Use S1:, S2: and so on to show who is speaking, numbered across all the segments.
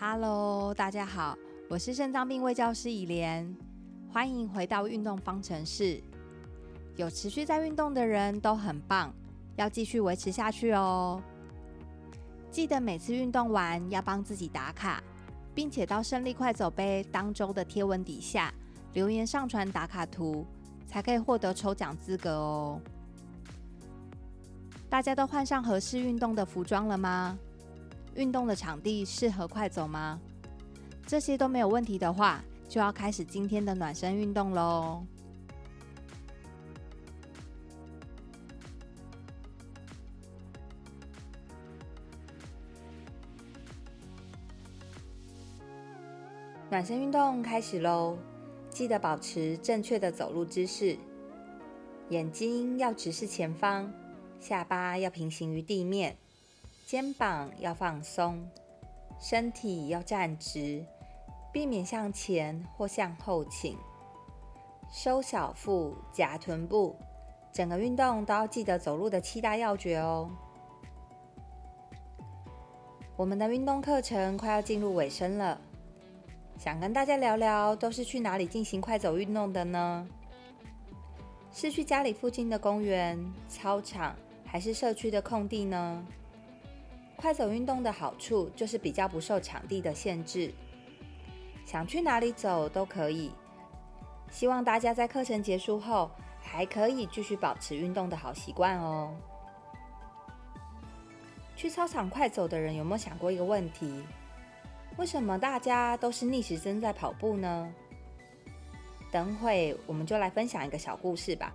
S1: Hello，大家好，我是肾脏病卫教师以莲，欢迎回到运动方程式。有持续在运动的人都很棒，要继续维持下去哦。记得每次运动完要帮自己打卡，并且到胜利快走杯当周的贴文底下留言上传打卡图，才可以获得抽奖资格哦。大家都换上合适运动的服装了吗？运动的场地适合快走吗？这些都没有问题的话，就要开始今天的暖身运动喽。暖身运动开始喽！记得保持正确的走路姿势，眼睛要直视前方，下巴要平行于地面。肩膀要放松，身体要站直，避免向前或向后倾。收小腹，夹臀部，整个运动都要记得走路的七大要诀哦。我们的运动课程快要进入尾声了，想跟大家聊聊，都是去哪里进行快走运动的呢？是去家里附近的公园、操场，还是社区的空地呢？快走运动的好处就是比较不受场地的限制，想去哪里走都可以。希望大家在课程结束后还可以继续保持运动的好习惯哦。去操场快走的人有没有想过一个问题？为什么大家都是逆时针在跑步呢？等会我们就来分享一个小故事吧。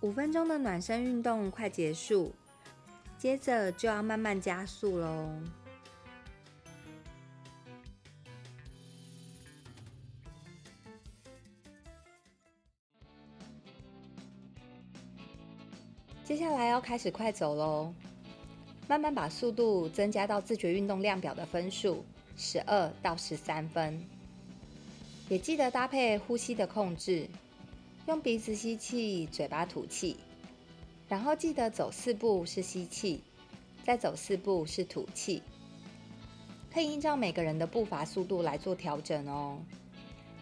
S1: 五分钟的暖身运动快结束，接着就要慢慢加速喽。接下来要开始快走喽，慢慢把速度增加到自觉运动量表的分数十二到十三分，也记得搭配呼吸的控制。用鼻子吸气，嘴巴吐气，然后记得走四步是吸气，再走四步是吐气。可以依照每个人的步伐速度来做调整哦，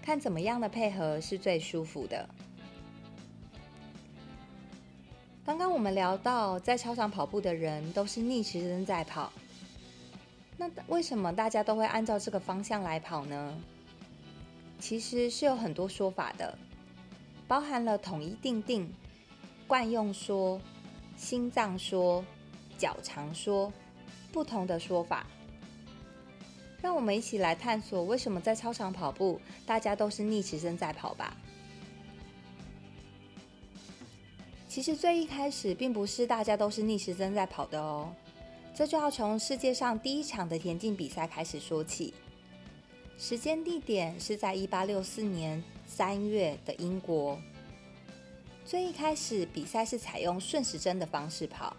S1: 看怎么样的配合是最舒服的。刚刚我们聊到，在操场跑步的人都是逆时针在跑，那为什么大家都会按照这个方向来跑呢？其实是有很多说法的。包含了统一定定、惯用说、心脏说、脚长说不同的说法。让我们一起来探索为什么在操场跑步，大家都是逆时针在跑吧。其实最一开始，并不是大家都是逆时针在跑的哦。这就要从世界上第一场的田径比赛开始说起。时间地点是在一八六四年。三月的英国，最一开始比赛是采用顺时针的方式跑。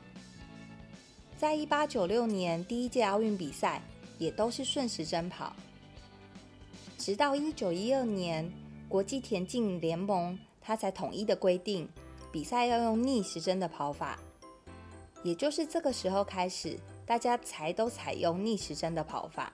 S1: 在一八九六年第一届奥运比赛也都是顺时针跑，直到一九一二年国际田径联盟，它才统一的规定比赛要用逆时针的跑法。也就是这个时候开始，大家才都采用逆时针的跑法。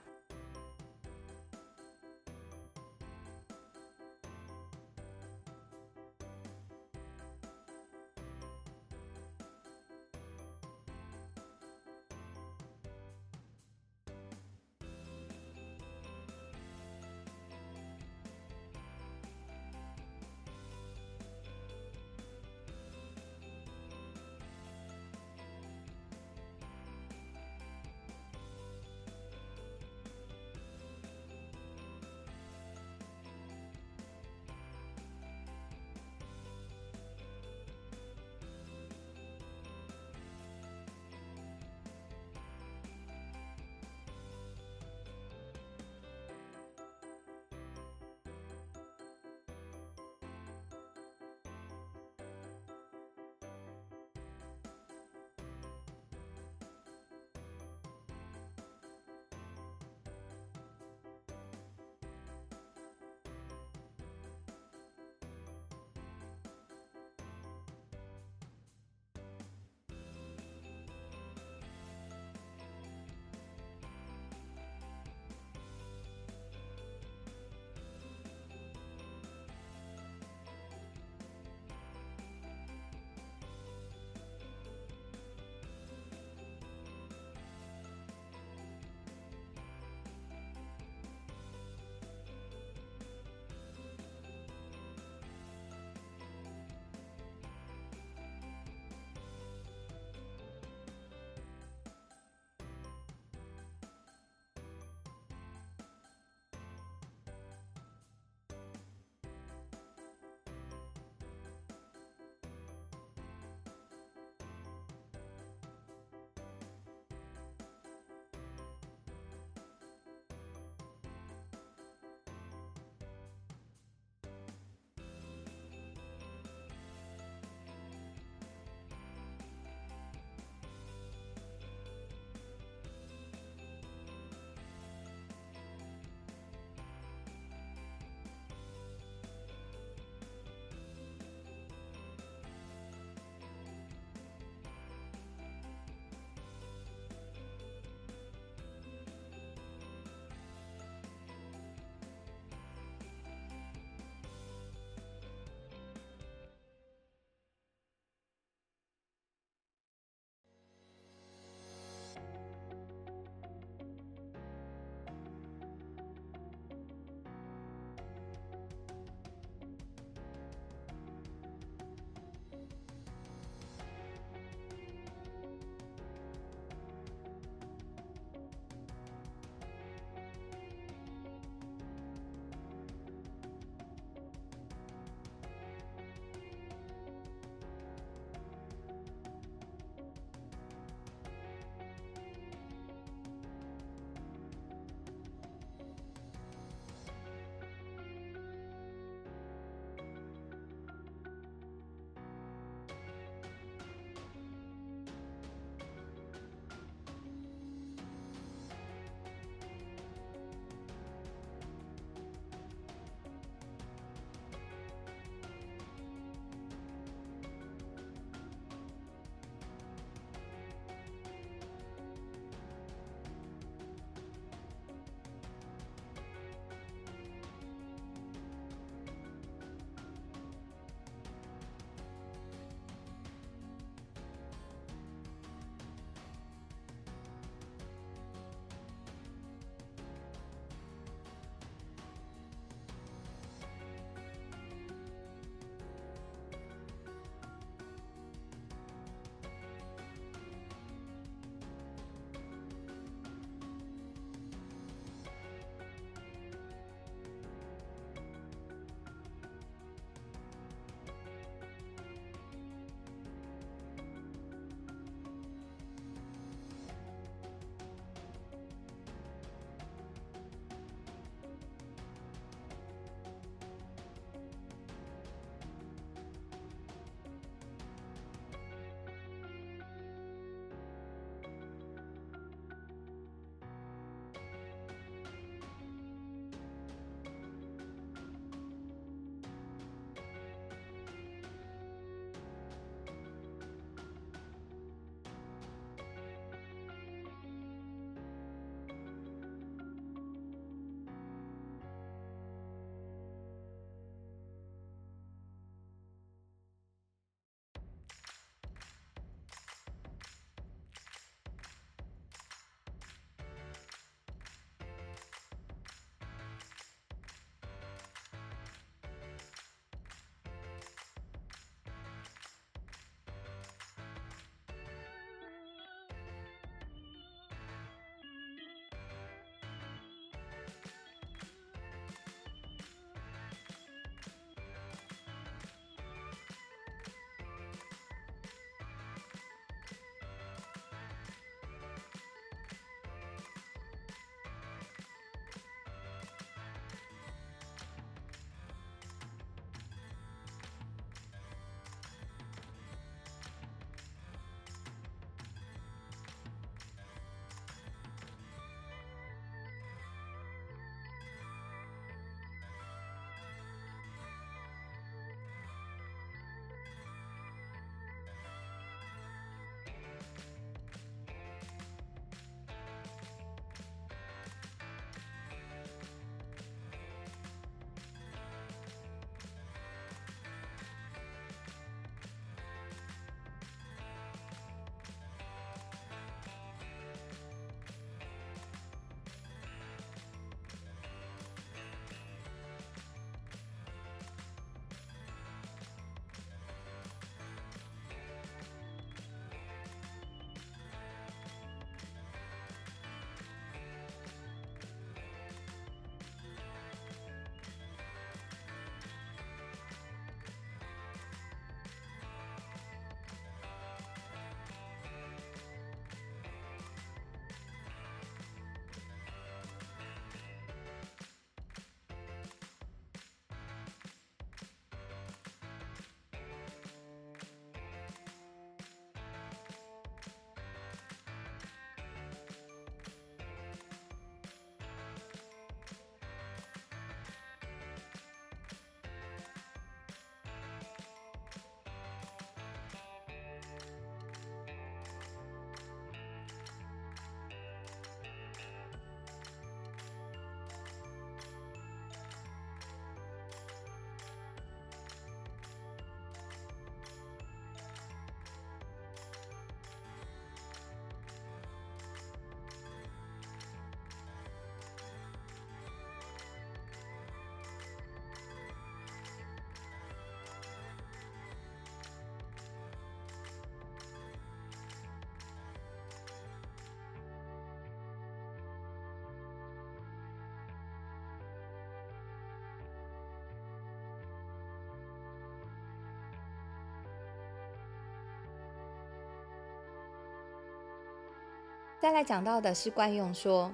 S1: 再来讲到的是惯用说，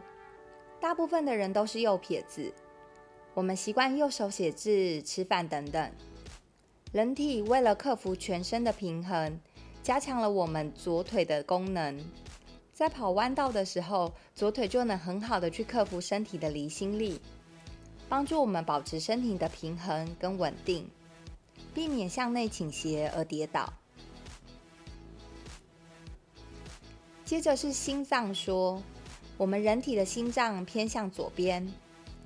S1: 大部分的人都是右撇子，我们习惯右手写字、吃饭等等。人体为了克服全身的平衡，加强了我们左腿的功能，在跑弯道的时候，左腿就能很好的去克服身体的离心力，帮助我们保持身体的平衡跟稳定，避免向内倾斜而跌倒。接着是心脏说，我们人体的心脏偏向左边，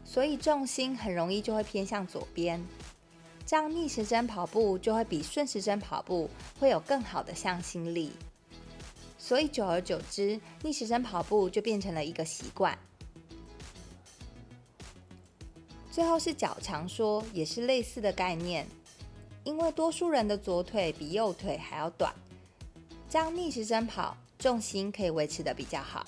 S1: 所以重心很容易就会偏向左边，这样逆时针跑步就会比顺时针跑步会有更好的向心力，所以久而久之，逆时针跑步就变成了一个习惯。最后是脚长说，也是类似的概念，因为多数人的左腿比右腿还要短，这样逆时针跑。重心可以维持的比较好。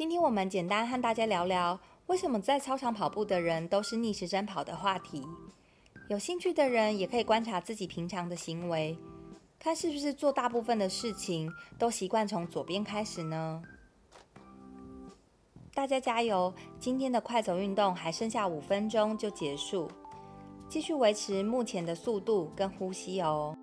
S1: 今天我们简单和大家聊聊，为什么在操场跑步的人都是逆时针跑的话题。有兴趣的人也可以观察自己平常的行为，看是不是做大部分的事情都习惯从左边开始呢？大家加油！今天的快走运动还剩下五分钟就结束，继续维持目前的速度跟呼吸哦。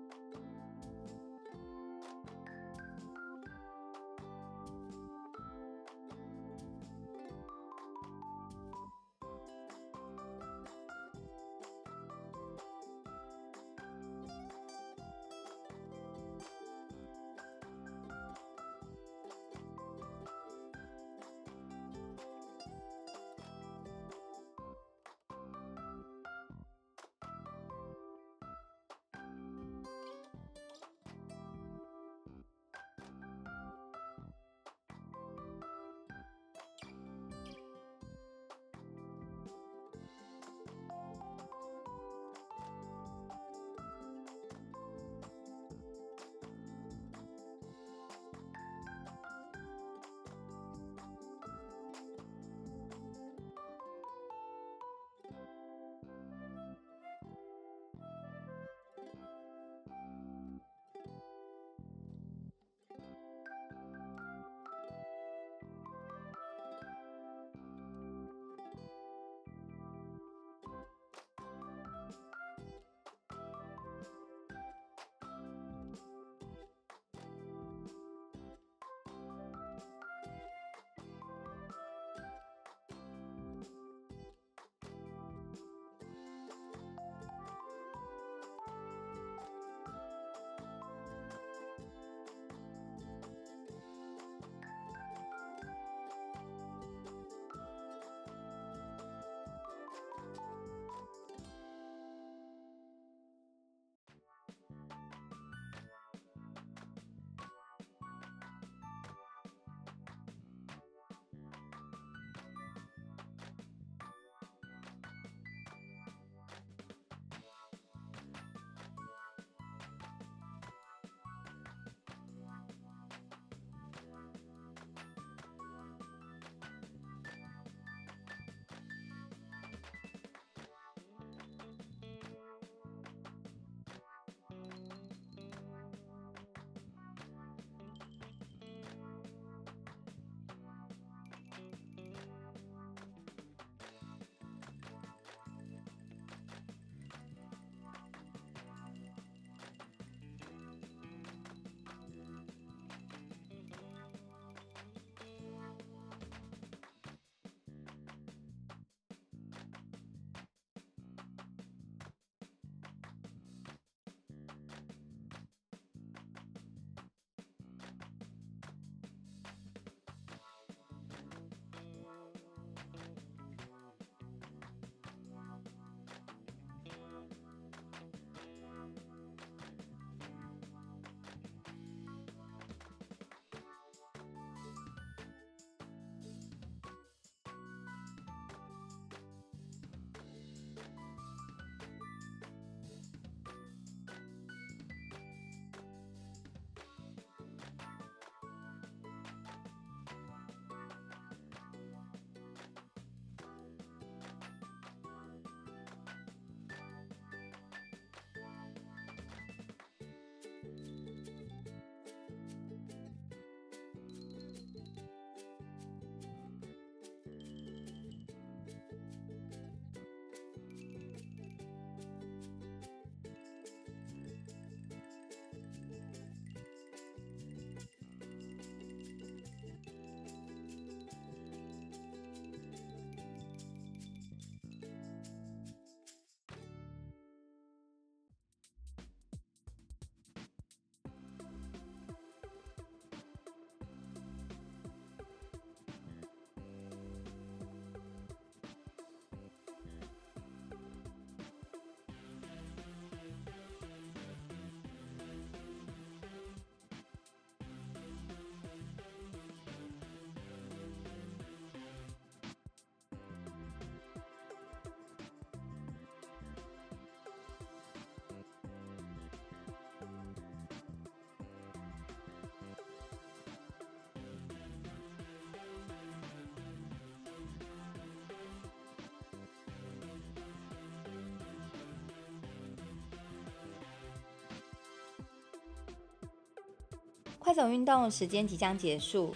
S1: 快走运动时间即将结束，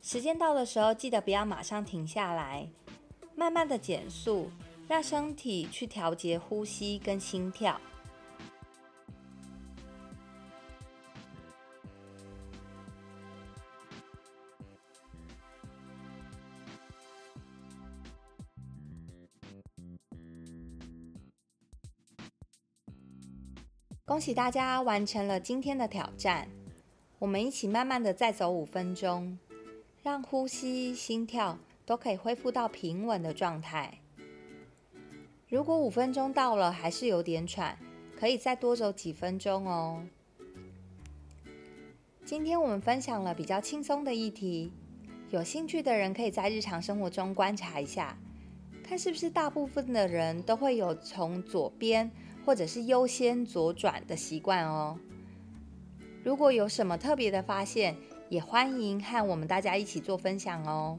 S1: 时间到的时候，记得不要马上停下来，慢慢的减速，让身体去调节呼吸跟心跳。恭喜大家完成了今天的挑战！我们一起慢慢的再走五分钟，让呼吸、心跳都可以恢复到平稳的状态。如果五分钟到了还是有点喘，可以再多走几分钟哦。今天我们分享了比较轻松的议题，有兴趣的人可以在日常生活中观察一下，看是不是大部分的人都会有从左边。或者是优先左转的习惯哦。如果有什么特别的发现，也欢迎和我们大家一起做分享哦。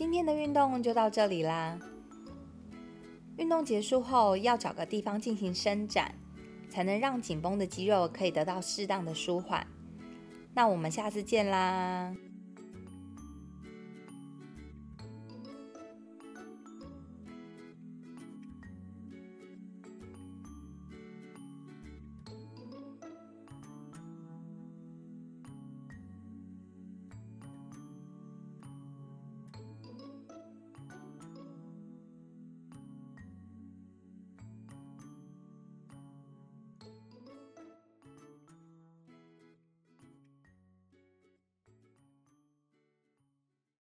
S1: 今天的运动就到这里啦。运动结束后要找个地方进行伸展，才能让紧绷的肌肉可以得到适当的舒缓。那我们下次见啦！